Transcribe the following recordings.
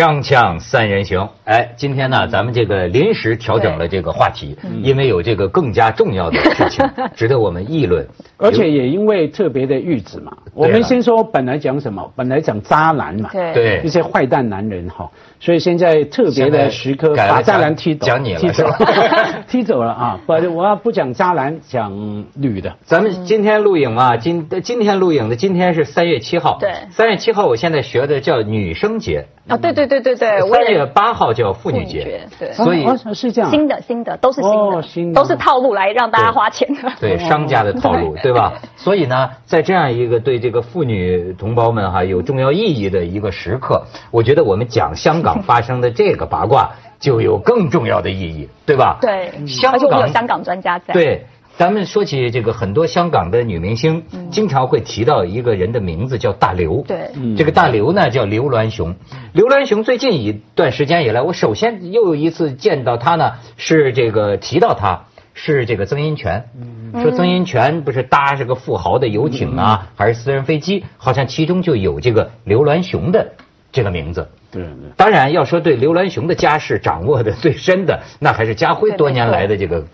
锵锵三人行，哎，今天呢，咱们这个临时调整了这个话题，因为有这个更加重要的事情 值得我们议论，而且也因为特别的日子嘛。我们先说本来讲什么，本来讲渣男嘛，对，一些坏蛋男人哈。所以现在特别的时刻，把渣男踢走，讲你了，踢走了，踢走了啊！不，我要不讲渣男，讲女的。咱们今天录影啊，今今天录影的，今天是三月七号。对，三月七号，我现在学的叫女生节。啊，对对对对对。三月八号叫妇女节。对，所以是这样。新的新的都是新的，都是套路来让大家花钱的。对，商家的套路，对吧？所以呢，在这样一个对这个妇女同胞们哈有重要意义的一个时刻，我觉得我们讲香港发生的这。个八卦就有更重要的意义，对吧？对，香港有香港专家在。对，咱们说起这个，很多香港的女明星经常会提到一个人的名字，叫大刘。对，这个大刘呢叫刘銮雄。刘銮雄最近一段时间以来，我首先又一次见到他呢，是这个提到他是这个曾荫权，说曾荫权不是搭这个富豪的游艇啊，还是私人飞机，好像其中就有这个刘銮雄的这个名字。对，当然要说对刘銮雄的家世掌握的最深的，那还是家辉多年来的这个，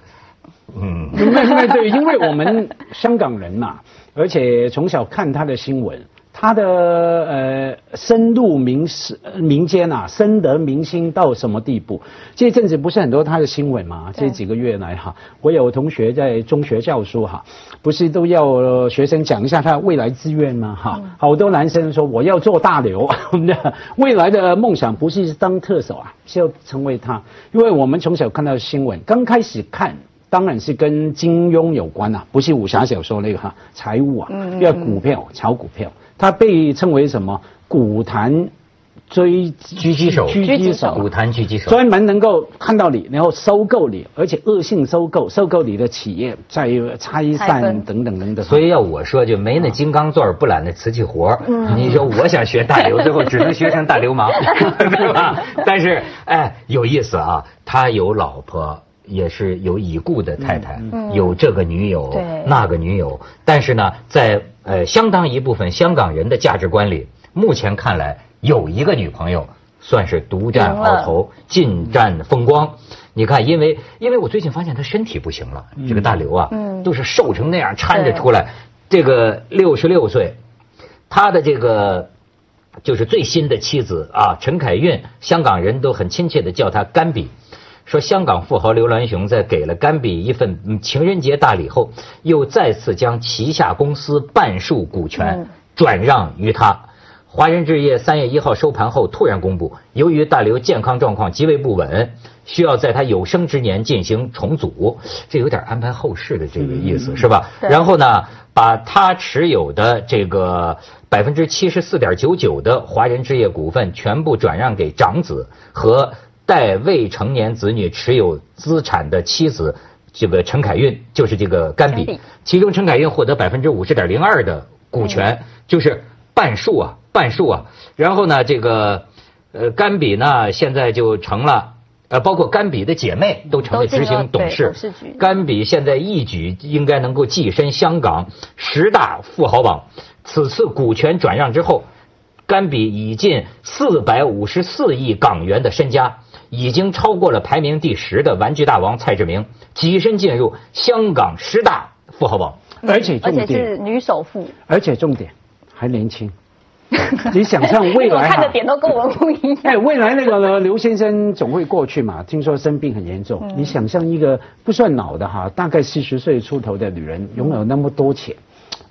嗯，因为对，因为我们香港人嘛，而且从小看他的新闻。他的呃深入民事民间啊，深得民心到什么地步？这阵子不是很多他的新闻嘛？这几个月来哈，我有同学在中学教书哈，不是都要学生讲一下他未来志愿吗？哈，好多男生说我要做大刘，未来的梦想不是当特首啊，是要成为他。因为我们从小看到新闻，刚开始看当然是跟金庸有关啊，不是武侠小说那个哈，财务啊，要股票炒股票。他被称为什么？股坛追狙击手，狙击手，股坛狙击手，专门能够看到你，然后收购你，而且恶性收购，收购你的企业，再拆散等等等等。所以要我说，就没那金刚钻，不揽那瓷器活你说我想学大刘，最后只能学成大流氓，对吧？但是哎，有意思啊，他有老婆。也是有已故的太太，嗯有这个女友，那个女友，但是呢，在呃相当一部分香港人的价值观里，目前看来有一个女朋友算是独占鳌头，尽占风光。你看，因为因为我最近发现他身体不行了，这个大刘啊，嗯。都是瘦成那样搀着出来。这个六十六岁，他的这个就是最新的妻子啊，陈凯韵，香港人都很亲切的叫她甘比。说香港富豪刘銮雄在给了甘比一份情人节大礼后，又再次将旗下公司半数股权转让于他。华人置业三月一号收盘后突然公布，由于大刘健康状况极为不稳，需要在他有生之年进行重组，这有点安排后事的这个意思是吧？然后呢，把他持有的这个百分之七十四点九九的华人置业股份全部转让给长子和。带未成年子女持有资产的妻子，这个陈凯韵就是这个甘比，其中陈凯韵获得百分之五十点零二的股权，就是半数啊，半数啊。然后呢，这个呃甘比呢，现在就成了呃，包括甘比的姐妹都成了执行董事。甘比现在一举应该能够跻身香港十大富豪榜。此次股权转让之后，甘比已近四百五十四亿港元的身家。已经超过了排名第十的玩具大王蔡志明，跻身进入香港十大富豪榜，而且重点是女首富，而且重点还年轻。你想象未来，看的点都跟我们不一样。哎，未来那个刘先生总会过去嘛？听说生病很严重。你想象一个不算老的哈，大概四十岁出头的女人，拥有那么多钱。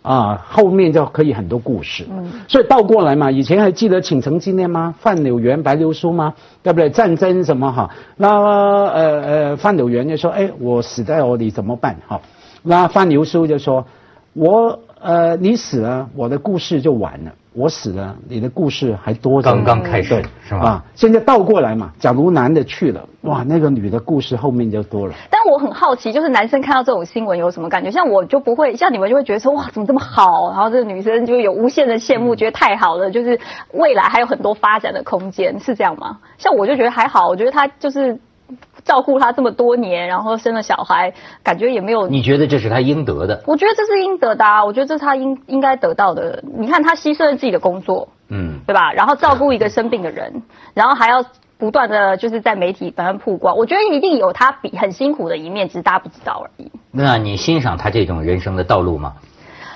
啊，后面就可以很多故事，嗯，所以倒过来嘛，以前还记得倾城纪念吗？范柳园白流苏吗？对不对？战争什么哈？那呃呃，范柳园就说，哎，我死在我里怎么办？哈，那范流苏就说，我呃，你死了，我的故事就完了。我死了，你的故事还多着。刚刚开始是吧？啊，现在倒过来嘛。假如男的去了，哇，那个女的故事后面就多了。但我很好奇，就是男生看到这种新闻有什么感觉？像我就不会，像你们就会觉得说，哇，怎么这么好？然后这个女生就有无限的羡慕，觉得太好了，就是未来还有很多发展的空间，是这样吗？像我就觉得还好，我觉得他就是。照顾他这么多年，然后生了小孩，感觉也没有。你觉得这是他应得的？我觉得这是应得的啊！我觉得这是他应应该得到的。你看他牺牲了自己的工作，嗯，对吧？然后照顾一个生病的人，然后还要不断的就是在媒体反正曝光，我觉得一定有他比很辛苦的一面，只是大家不知道而已。那你欣赏他这种人生的道路吗？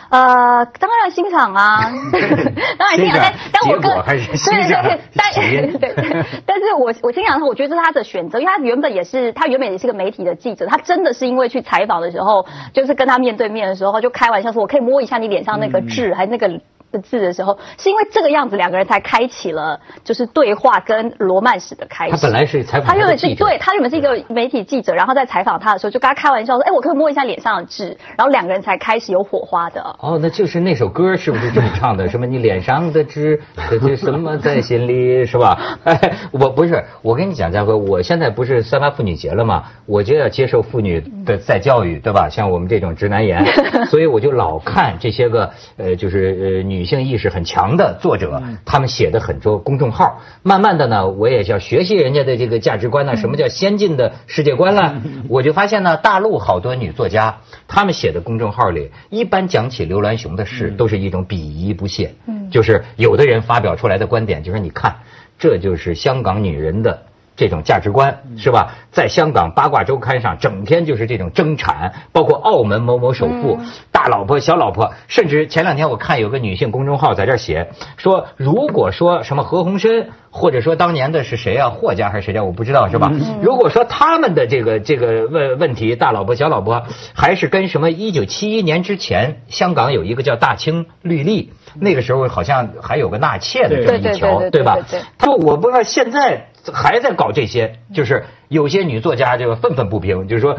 呃，当然欣赏啊，当然欣赏，但但我跟对对对但 对，但是我我欣赏他，我觉得是他的选择，因为他原本也是他原本也是个媒体的记者，他真的是因为去采访的时候，就是跟他面对面的时候，就开玩笑说，我可以摸一下你脸上那个痣，还是那个。的字的时候，是因为这个样子，两个人才开启了就是对话跟罗曼史的开始。他本来是采访他原本是对他原本是一个媒体记者，然后在采访他的时候，就跟他开玩笑说：“哎，我可以摸一下脸上的痣。”然后两个人才开始有火花的。哦，那就是那首歌是不是这么唱的？什么你脸上的痣，这什么在心里是吧？哎，我不是，我跟你讲，家辉，我现在不是三八妇女节了吗？我就要接受妇女的再教育，对吧？像我们这种直男炎，所以我就老看这些个呃，就是呃女性意识很强。强的作者，他们写的很多公众号，慢慢的呢，我也想学习人家的这个价值观呢。什么叫先进的世界观了？我就发现呢，大陆好多女作家，他们写的公众号里，一般讲起刘銮雄的事，都是一种鄙夷不屑。嗯，就是有的人发表出来的观点，就是你看，这就是香港女人的。这种价值观是吧？在香港八卦周刊上，整天就是这种争产，包括澳门某某首富大老婆、小老婆，甚至前两天我看有个女性公众号在这写说，如果说什么何鸿燊，或者说当年的是谁啊，霍家还是谁家，我不知道是吧？如果说他们的这个这个问问题，大老婆、小老婆，还是跟什么一九七一年之前香港有一个叫大清律例，那个时候好像还有个纳妾的这么一条，对吧？他说我不知道现在。还在搞这些，就是有些女作家就愤愤不平，就是说。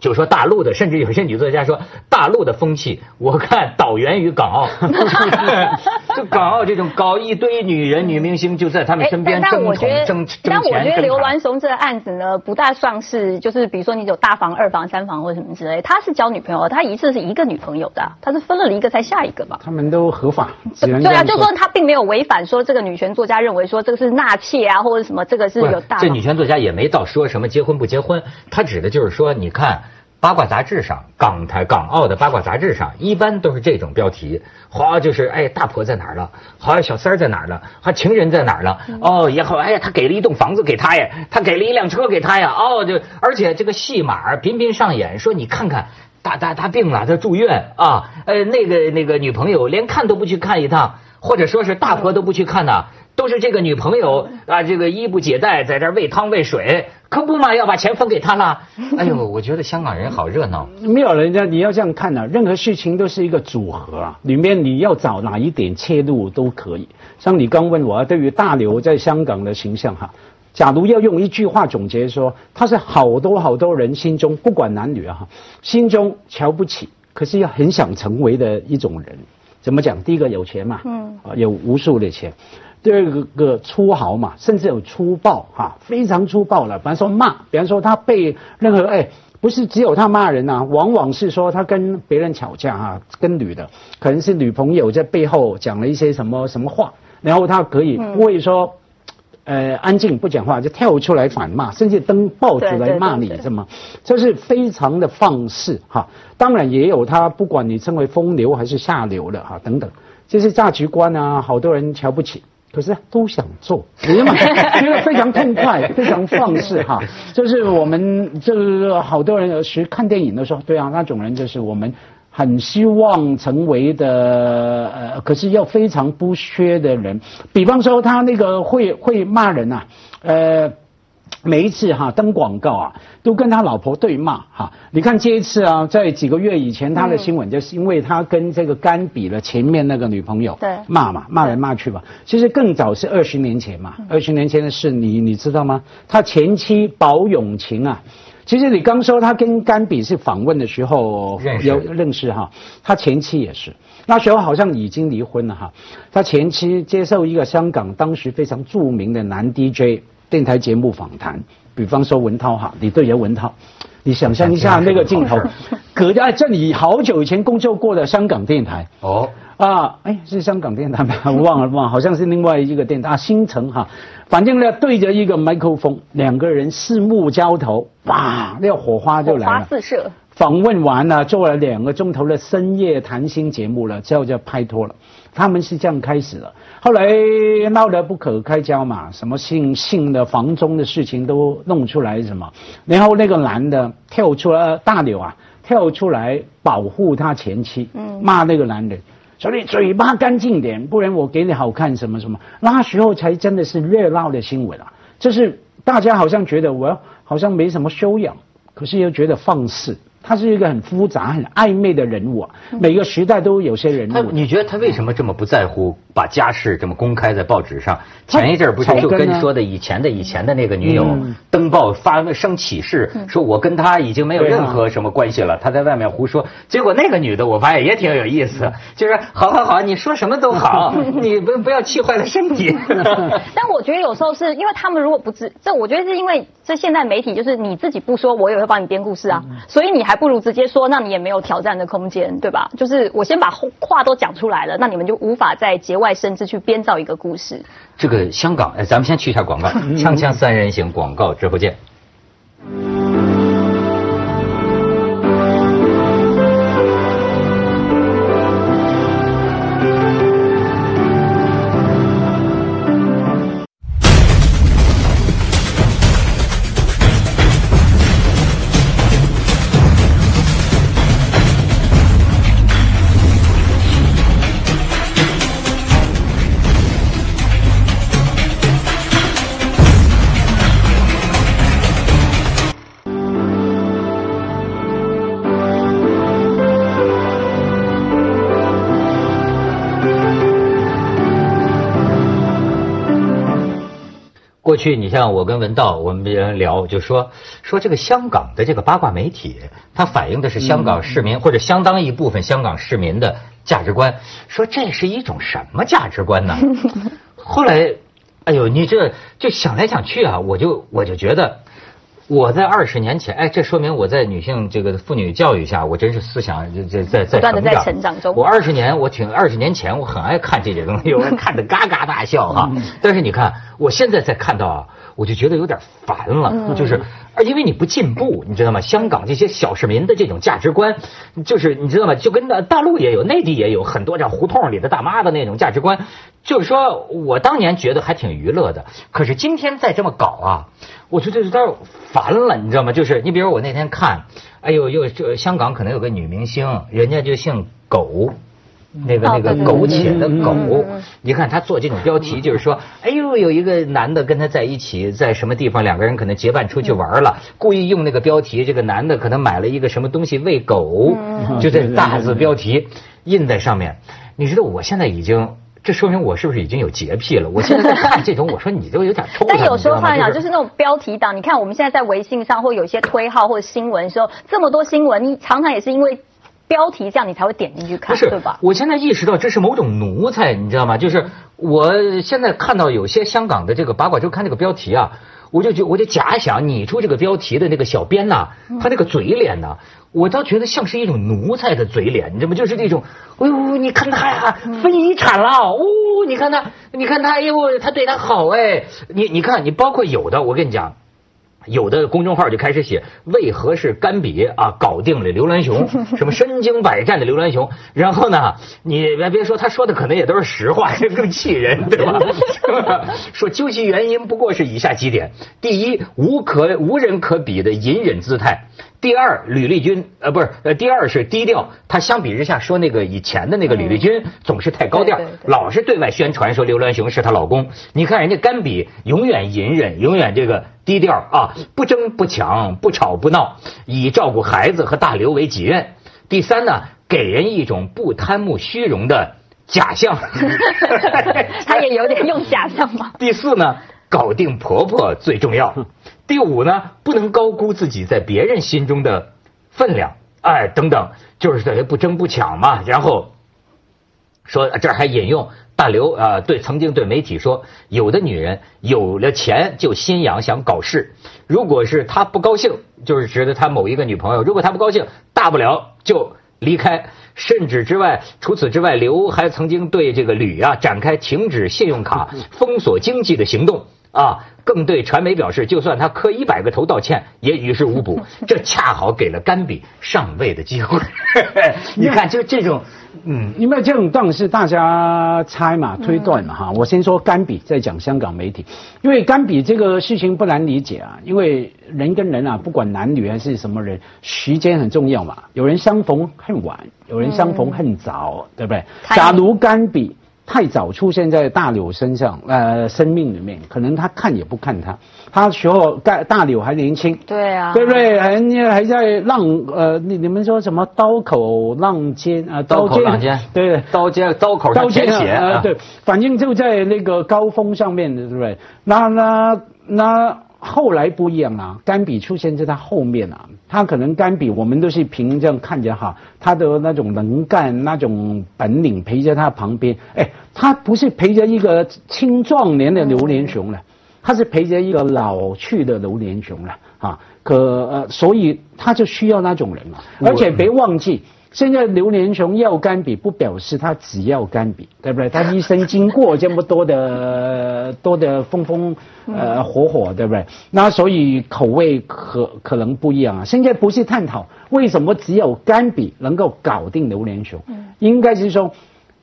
就说大陆的，甚至有些女作家说，大陆的风气，我看导源于港澳，就港澳这种搞一堆女人、女明星就在他们身边争宠、争争钱。但我觉得刘銮雄这个案子呢，不大算是，就是比如说你有大房、二房、三房或什么之类，他是交女朋友，他一次是一个女朋友的，他是分了一个才下一个吧？他们都合法。对啊，就说他并没有违反说这个女权作家认为说这个是纳妾啊，或者什么，这个是有大。这女权作家也没到说什么结婚不结婚，他指的就是说，你看。八卦杂志上，港台、港澳的八卦杂志上，一般都是这种标题，好就是哎，大婆在哪儿了？好，小三儿在哪儿了？好，情人在哪儿了？哦，也好，哎呀，他给了一栋房子给他呀，他给了一辆车给他呀，哦，就而且这个戏码频频上演，说你看看，大大他病了，他住院啊，呃，那个那个女朋友连看都不去看一趟，或者说是大婆都不去看呐。都是这个女朋友啊，这个衣不解带，在这喂汤喂水，可不嘛，要把钱分给他了。哎呦，我觉得香港人好热闹。没有人家，你要这样看呢，任何事情都是一个组合啊，里面你要找哪一点切入都可以。像你刚问我，对于大刘在香港的形象哈，假如要用一句话总结说，他是好多好多人心中不管男女啊，心中瞧不起，可是又很想成为的一种人。怎么讲？第一个有钱嘛，嗯，啊，有无数的钱。第二个个粗豪嘛，甚至有粗暴哈，非常粗暴了。比方说骂，比方说他被任何哎，不是只有他骂人呐，往往是说他跟别人吵架哈，跟女的，可能是女朋友在背后讲了一些什么什么话，然后他可以不会说，呃，安静不讲话就跳出来反骂，甚至登报纸来骂你，什么，这是非常的放肆哈。当然也有他不管你称为风流还是下流的哈等等，这些价值观啊，好多人瞧不起。可是都想做，觉得 非常痛快，非常放肆哈。就是我们这个好多人有时看电影的时候，对啊，那种人就是我们很希望成为的，呃，可是又非常不缺的人。比方说他那个会会骂人呐，呃。每一次哈登广告啊，都跟他老婆对骂哈。你看这一次啊，在几个月以前他的新闻，就是因为他跟这个甘比了前面那个女朋友对骂嘛，骂来骂去嘛。其实更早是二十年前嘛，二十年前的事，你你知道吗？他前妻保永晴啊，其实你刚说他跟甘比是访问的时候有认识哈，他前妻也是，那时候好像已经离婚了哈。他前妻接受一个香港当时非常著名的男 DJ。电台节目访谈，比方说文涛哈，你对着文涛，你想象一下那个镜头，隔着这里好久以前工作过的香港电台哦啊，哎是香港电台吗？我 忘了忘了，好像是另外一个电台。啊，新城哈，反正呢对着一个麦克风，两个人四目交投，哇，那火花就来了，火花四射。访问完了，做了两个钟头的深夜谈心节目了，之后就拍拖了。他们是这样开始的，后来闹得不可开交嘛，什么性性的房中的事情都弄出来什么，然后那个男的跳出来，大柳啊跳出来保护他前妻，骂那个男人，所以嘴巴干净点，不然我给你好看什么什么。那时候才真的是热闹的新闻啊，就是大家好像觉得我好像没什么修养，可是又觉得放肆。他是一个很复杂、很暧昧的人物啊，每个时代都有些人物。你觉得他为什么这么不在乎把家事这么公开在报纸上？前一阵不是就跟说的以前的以前的那个女友登报发生启事，说我跟他已经没有任何什么关系了，他在外面胡说。结果那个女的我发现也挺有意思，就是好好好，你说什么都好，你不不要气坏了身体。但我觉得有时候是因为他们如果不知，这我觉得是因为这现在媒体就是你自己不说，我也会帮你编故事啊，所以你还不如直接说，那你也没有挑战的空间，对吧？就是我先把话都讲出来了，那你们就无法在节外生枝去编造一个故事。这个香港，哎，咱们先去一下广告，锵锵三人行广告之后见。去你像我跟文道，我们别人聊就说说这个香港的这个八卦媒体，它反映的是香港市民或者相当一部分香港市民的价值观。说这是一种什么价值观呢？后来，哎呦，你这就想来想去啊，我就我就觉得。我在二十年前，哎，这说明我在女性这个妇女教育下，我真是思想在在在不断的在成长中。我二十年，我挺二十年前，我很爱看这些东西，有人看的嘎嘎大笑哈。但是你看，我现在才看到啊，我就觉得有点烦了，就是，因为你不进步，你知道吗？香港这些小市民的这种价值观，就是你知道吗？就跟大大陆也有，内地也有很多这胡同里的大妈的那种价值观。就是说我当年觉得还挺娱乐的，可是今天再这么搞啊，我觉得有点烦了，你知道吗？就是你比如我那天看，哎呦，又这香港可能有个女明星，人家就姓苟，那个那个苟且的苟，你看他做这种标题，就是说，哎呦，有一个男的跟他在一起，在什么地方，两个人可能结伴出去玩了，故意用那个标题，这个男的可能买了一个什么东西喂狗，就这大字标题印在上面。你知道我现在已经。这说明我是不是已经有洁癖了？我现在在看这种，我说你都有点抽但有时候话讲，就是那种标题党。你看我们现在在微信上或有些推号或者新闻的时候，这么多新闻，你常常也是因为标题这样，你才会点进去看，对吧？我现在意识到这是某种奴才，你知道吗？就是我现在看到有些香港的这个八卦周刊这个标题啊。我就就我就假想拟出这个标题的那个小编呐，他那个嘴脸呐，我倒觉得像是一种奴才的嘴脸，你知道吗？就是那种，哎呦，你看他呀，分遗产了，哦，你看他，你看他，哎呦，他对他好哎，你你看，你包括有的，我跟你讲。有的公众号就开始写为何是甘比啊搞定了刘銮雄，什么身经百战的刘銮雄。然后呢，你别别说他说的可能也都是实话，这更气人，对吧？说究其原因，不过是以下几点：第一，无可无人可比的隐忍姿态。第二，吕丽君，呃，不是，呃，第二是低调。他相比之下说那个以前的那个吕丽君总是太高调，老是对外宣传说刘銮雄是她老公。你看人家甘比永远隐忍，永远这个低调啊，不争不抢，不吵不闹，以照顾孩子和大刘为己任。第三呢，给人一种不贪慕虚荣的假象。他也有点用假象嘛。第四呢，搞定婆婆最重要。第五呢，不能高估自己在别人心中的分量，哎，等等，就是这些不争不抢嘛。然后说这还引用大刘啊，对曾经对媒体说，有的女人有了钱就心痒想搞事，如果是她不高兴，就是指的他某一个女朋友，如果她不高兴，大不了就离开。甚至之外，除此之外，刘还曾经对这个吕啊展开停止信用卡、封锁经济的行动。啊，更对传媒表示，就算他磕一百个头道歉，也于事无补。这恰好给了甘比上位的机会。你看，就这种，嗯，因为这种当然是大家猜嘛、推断嘛哈。我先说甘比，再讲香港媒体，因为甘比这个事情不难理解啊，因为人跟人啊，不管男女还是什么人，时间很重要嘛。有人相逢恨晚，有人相逢恨早，对不对？假如甘比。太早出现在大柳身上，呃，生命里面，可能他看也不看他，他时候大大柳还年轻，对啊，对不对？还还在浪，呃，你你们说什么刀口浪尖啊？刀口浪尖，对，刀尖刀口刀尖血啊，对，反正就在那个高峰上面的，对不对？那那那。后来不一样啊，甘比出现在他后面啊，他可能甘比我们都是凭这样看着哈，他的那种能干、那种本领陪在他旁边，哎，他不是陪着一个青壮年的刘连雄了，他是陪着一个老去的刘连雄了啊，可呃，所以他就需要那种人啊，而且别忘记。现在刘连雄要干比，不表示他只要干比，对不对？他一生经过这么多的 多的风风呃火火，对不对？那所以口味可可能不一样啊。现在不是探讨为什么只有干比能够搞定刘连雄，应该是说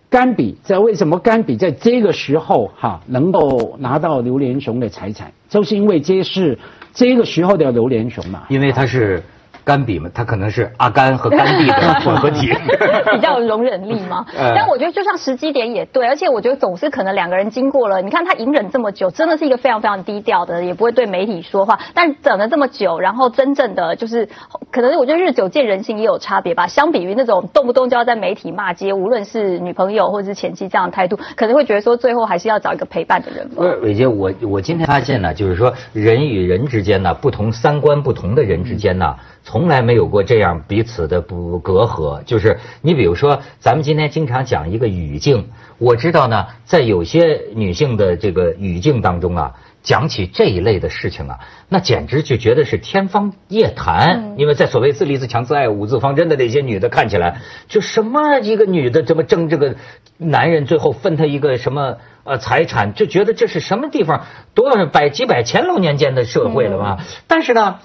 甘比在为什么甘比在这个时候哈能够拿到刘连雄的财产，就是因为这是这个时候的刘连雄嘛，因为他是。甘比嘛，他可能是阿甘和甘地的 混合体，比较有容忍力嘛。但我觉得就像时机点也对，而且我觉得总是可能两个人经过了，你看他隐忍这么久，真的是一个非常非常低调的，也不会对媒体说话。但等了这么久，然后真正的就是，可能我觉得日久见人心也有差别吧。相比于那种动不动就要在媒体骂街，无论是女朋友或者是前妻这样的态度，可能会觉得说最后还是要找一个陪伴的人。不是伟杰，我我今天发现呢，就是说人与人之间呢，不同三观不同的人之间呢。从来没有过这样彼此的不隔阂，就是你比如说，咱们今天经常讲一个语境，我知道呢，在有些女性的这个语境当中啊，讲起这一类的事情啊，那简直就觉得是天方夜谭。因为在所谓自立自强自爱五字方针的那些女的看起来，就什么一个女的这么争这个男人，最后分他一个什么呃财产，就觉得这是什么地方多少百几百乾隆年间的社会了吧？但是呢。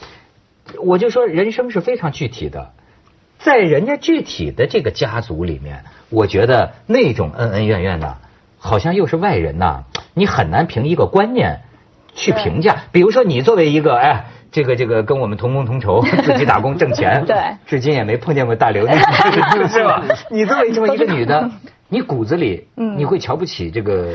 我就说，人生是非常具体的，在人家具体的这个家族里面，我觉得那种恩恩怨怨的，好像又是外人呐，你很难凭一个观念去评价。比如说，你作为一个哎，这个这个跟我们同工同酬，自己打工挣钱，对，至今也没碰见过大刘，是吧？你作为这么一个女的，你骨子里你会瞧不起这个？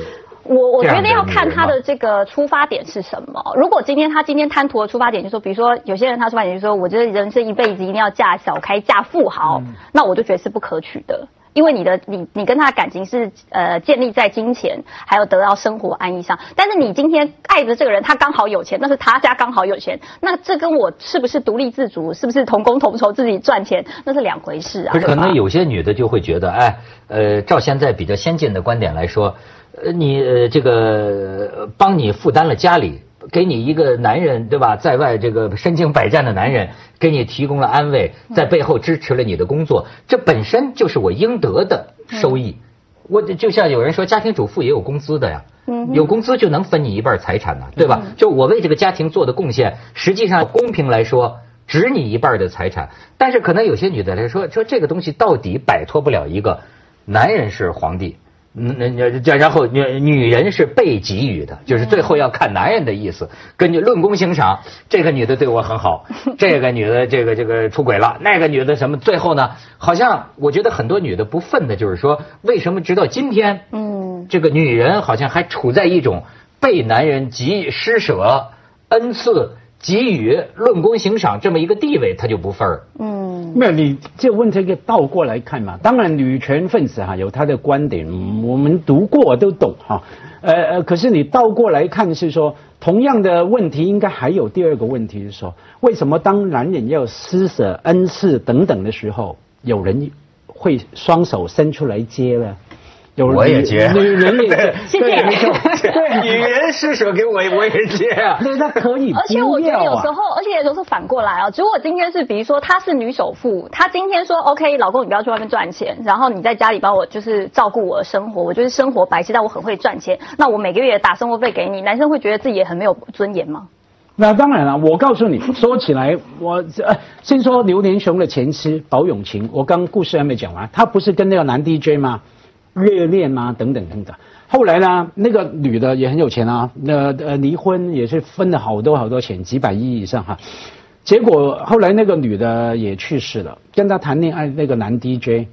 我我觉得要看他的这个出发点是什么。如果今天他今天贪图的出发点，就是说比如说有些人他出发点就是说，我觉得人生一辈子一定要嫁小开嫁富豪，那我就觉得是不可取的。因为你的你你跟他的感情是呃建立在金钱还有得到生活安逸上。但是你今天爱的这个人他刚好有钱，那是他家刚好有钱，那这跟我是不是独立自主，是不是同工同酬自己赚钱，那是两回事啊。可能有些女的就会觉得，哎，呃，照现在比较先进的观点来说。呃，你呃这个帮你负担了家里，给你一个男人对吧，在外这个身经百战的男人，给你提供了安慰，在背后支持了你的工作，这本身就是我应得的收益。我就像有人说，家庭主妇也有工资的呀，有工资就能分你一半财产呢，对吧？就我为这个家庭做的贡献，实际上公平来说，值你一半的财产。但是可能有些女的来说，说这个东西到底摆脱不了一个男人是皇帝。那那然后女女人是被给予的，就是最后要看男人的意思，根据论功行赏，这个女的对我很好，这个女的这个这个出轨了，那个女的什么，最后呢，好像我觉得很多女的不忿的就是说，为什么直到今天，嗯，这个女人好像还处在一种被男人给予施舍、恩赐、给予、论功行赏这么一个地位，他就不忿儿，嗯。没有，你这问这个倒过来看嘛。当然，女权分子哈有他的观点，我们读过都懂哈。呃呃，可是你倒过来看是说，同样的问题应该还有第二个问题是说，为什么当男人要施舍恩赐等等的时候，有人会双手伸出来接呢？有我也接女人也 接，谢谢对 女人施舍给我，我也接啊。对，那可以而且我觉得。有时候，而且有时候反过来啊，如果今天是比如说她是女首富，她今天说 OK，老公你不要去外面赚钱，然后你在家里帮我就是照顾我的生活，我就是生活白痴，但我很会赚钱，那我每个月打生活费给你，男生会觉得自己也很没有尊严吗？那当然了，我告诉你，说起来，我呃，先说刘连雄的前妻保永琴，我刚故事还没讲完，他不是跟那个男 DJ 吗？热恋啊？等等等等。后来呢，那个女的也很有钱啊，那呃离婚也是分了好多好多钱，几百亿以上哈。结果后来那个女的也去世了，跟她谈恋爱那个男 DJ，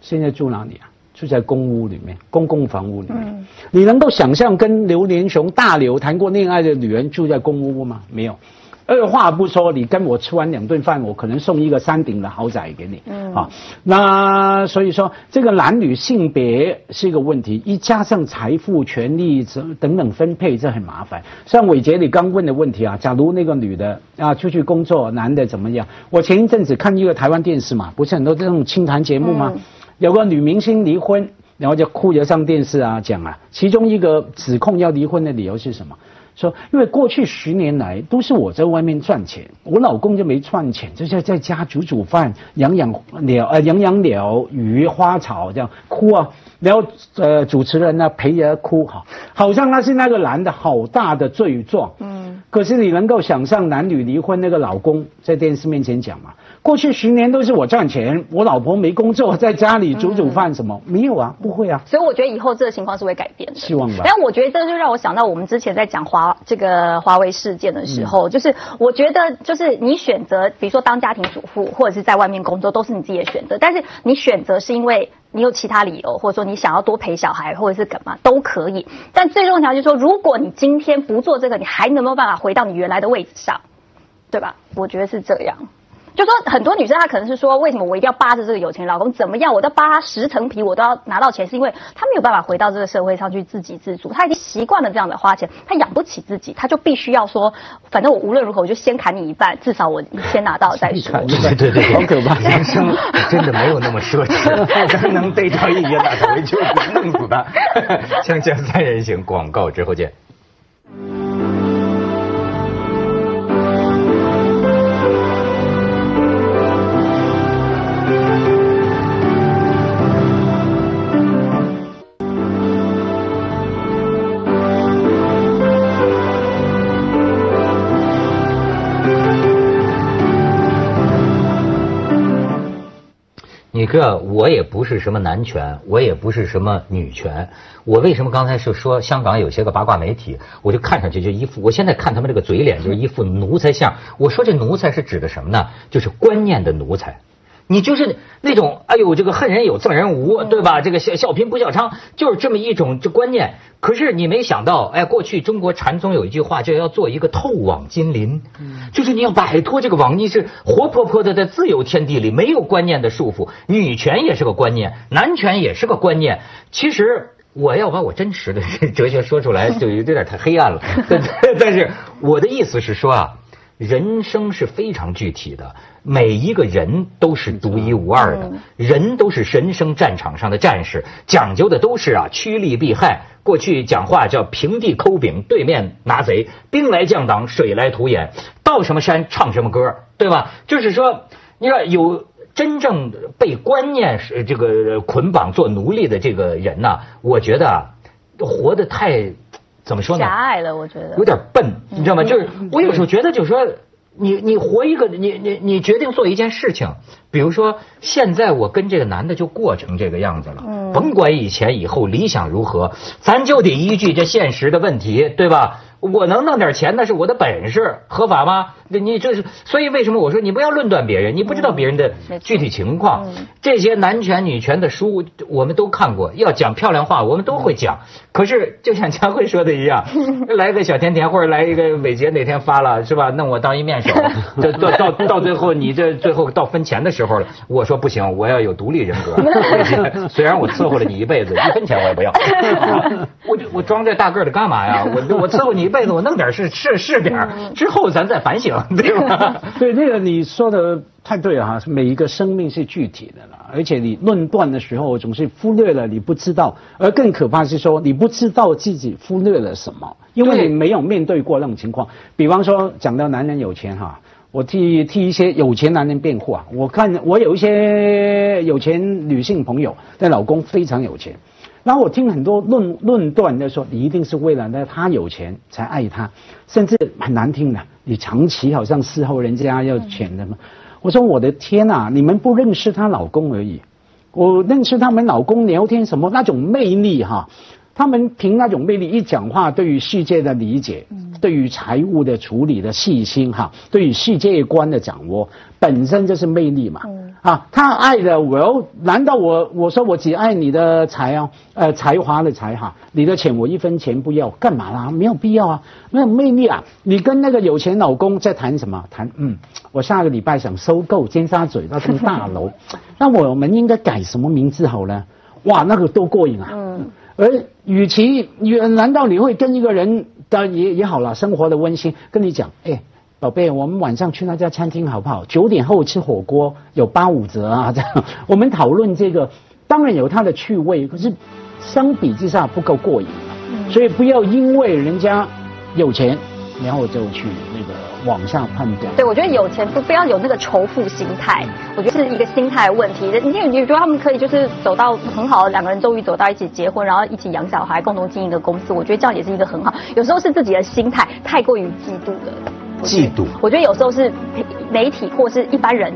现在住哪里啊？住在公屋里面，公共房屋里面。你能够想象跟刘连雄大刘谈过恋爱的女人住在公屋吗？没有。二话不说，你跟我吃完两顿饭，我可能送一个山顶的豪宅给你。嗯，啊，那所以说这个男女性别是一个问题，一加上财富、权利等等分配，这很麻烦。像伟杰你刚问的问题啊，假如那个女的啊出去工作，男的怎么样？我前一阵子看一个台湾电视嘛，不是很多这种清谈节目吗？有个女明星离婚，然后就哭着上电视啊讲啊，其中一个指控要离婚的理由是什么？说，因为过去十年来都是我在外面赚钱，我老公就没赚钱，就在在家煮煮饭、养养鸟呃养养鸟、鱼、花草这样哭啊，然后呃主持人呢陪着哭哈，好像他是那个男的好大的罪状。嗯，可是你能够想象男女离婚那个老公在电视面前讲吗？过去十年都是我赚钱，我老婆没工作，在家里煮煮饭什么、没有啊，不会啊。所以我觉得以后这个情况是会改变的，希望吧但我觉得这就让我想到我们之前在讲华这个华为事件的时候，嗯就是我觉得就是你选择，比如说当家庭主妇或者是在外面工作，都是你自己的选择。但是你选择是因为你有其他理由，或者说你想要多陪小孩，或者是干嘛都可以。但最重要就是说，如果你今天不做这个，你还能没有办法回到你原来的位置上，对吧？我觉得是这样。就说很多女生她可能是说，为什么我一定要扒着这个有钱老公？怎么样，我都扒他十层皮，我都要拿到钱，是因为她没有办法回到这个社会上去自给自足，她已经习惯了这样的花钱，她养不起自己，她就必须要说，反正我无论如何我就先砍你一半，至少我先拿到再说。对对对，好可怕人生真的没有那么奢侈，咱能逮着一爷打头就弄死他。锵锵三人行，广告之后见。你这我也不是什么男权，我也不是什么女权。我为什么刚才是说香港有些个八卦媒体，我就看上去就一副，我现在看他们这个嘴脸就是一副奴才相。我说这奴才是指的什么呢？就是观念的奴才。你就是那种，哎呦，这个恨人有憎人无，对吧？这个笑笑贫不笑娼，就是这么一种这观念。可是你没想到，哎，过去中国禅宗有一句话，就要做一个透网金鳞，就是你要摆脱这个网，你是活泼泼的在自由天地里，没有观念的束缚。女权也是个观念，男权也是个观念。其实我要把我真实的哲学说出来，就有点太黑暗了。但但是我的意思是说啊。人生是非常具体的，每一个人都是独一无二的，人都是人生战场上的战士，讲究的都是啊趋利避害。过去讲话叫平地抠饼，对面拿贼，兵来将挡，水来土掩，到什么山唱什么歌，对吧？就是说，你看有真正被观念是这个捆绑做奴隶的这个人呐、我觉得啊，活得太怎么说呢？狭隘了，我觉得有点笨，你知道吗？就是我有时候觉得，就是说，你你活一个，你你你决定做一件事情，比如说现在我跟这个男的就过成这个样子了，甭管以前以后理想如何，咱就得依据这现实的问题，对吧？我能弄点钱那是我的本事，合法吗？你这是，所以为什么我说你不要论断别人？你不知道别人的具体情况。这些男权女权的书我们都看过，要讲漂亮话我们都会讲。可是就像佳慧说的一样，来个小甜甜或者来一个伟杰哪天发了是吧？弄我当一面手，这到到到最后你这最后到分钱的时候了，我说不行，我要有独立人格。虽然我伺候了你一辈子，一分钱我也不要。我就我装这大个儿的干嘛呀？我我伺候你一辈子我弄点是是是点之后咱再反省，对吧？对，那个你说的太对了哈，每一个生命是具体的了，而且你论断的时候总是忽略了你不知道，而更可怕是说你不知道自己忽略了什么，因为你没有面对过那种情况。比方说讲到男人有钱哈。我替替一些有钱男人辩护啊！我看我有一些有钱女性朋友的老公非常有钱，然后我听很多论论断，就说你一定是为了那他有钱才爱他，甚至很难听的，你长期好像伺候人家要钱的嘛。我说我的天呐，你们不认识她老公而已，我认识他们老公聊天什么那种魅力哈。他们凭那种魅力一讲话，对于世界的理解，对于财务的处理的细心哈，对于世界观的掌握，本身就是魅力嘛。啊，他爱的我，难道我我说我只爱你的才啊？呃，才华的才哈，你的钱我一分钱不要，干嘛啦？没有必要啊，没有魅力啊。你跟那个有钱老公在谈什么？谈嗯，我下个礼拜想收购尖沙咀那栋大楼，那我们应该改什么名字好呢？哇，那个多过瘾啊！嗯。而与其，难道你会跟一个人的也也好了，生活的温馨，跟你讲，哎，宝贝，我们晚上去那家餐厅好不好？九点后吃火锅有八五折啊！这样，我们讨论这个，当然有它的趣味，可是相比之下不够过瘾，所以不要因为人家有钱，然后就去那个。往下判断，对我觉得有钱不不要有那个仇富心态，我觉得是一个心态问题。你你觉得他们可以就是走到很好的两个人终于走到一起结婚，然后一起养小孩，共同经营一个公司，我觉得这样也是一个很好。有时候是自己的心态太过于嫉妒了，嫉妒。我觉得有时候是媒体或是一般人。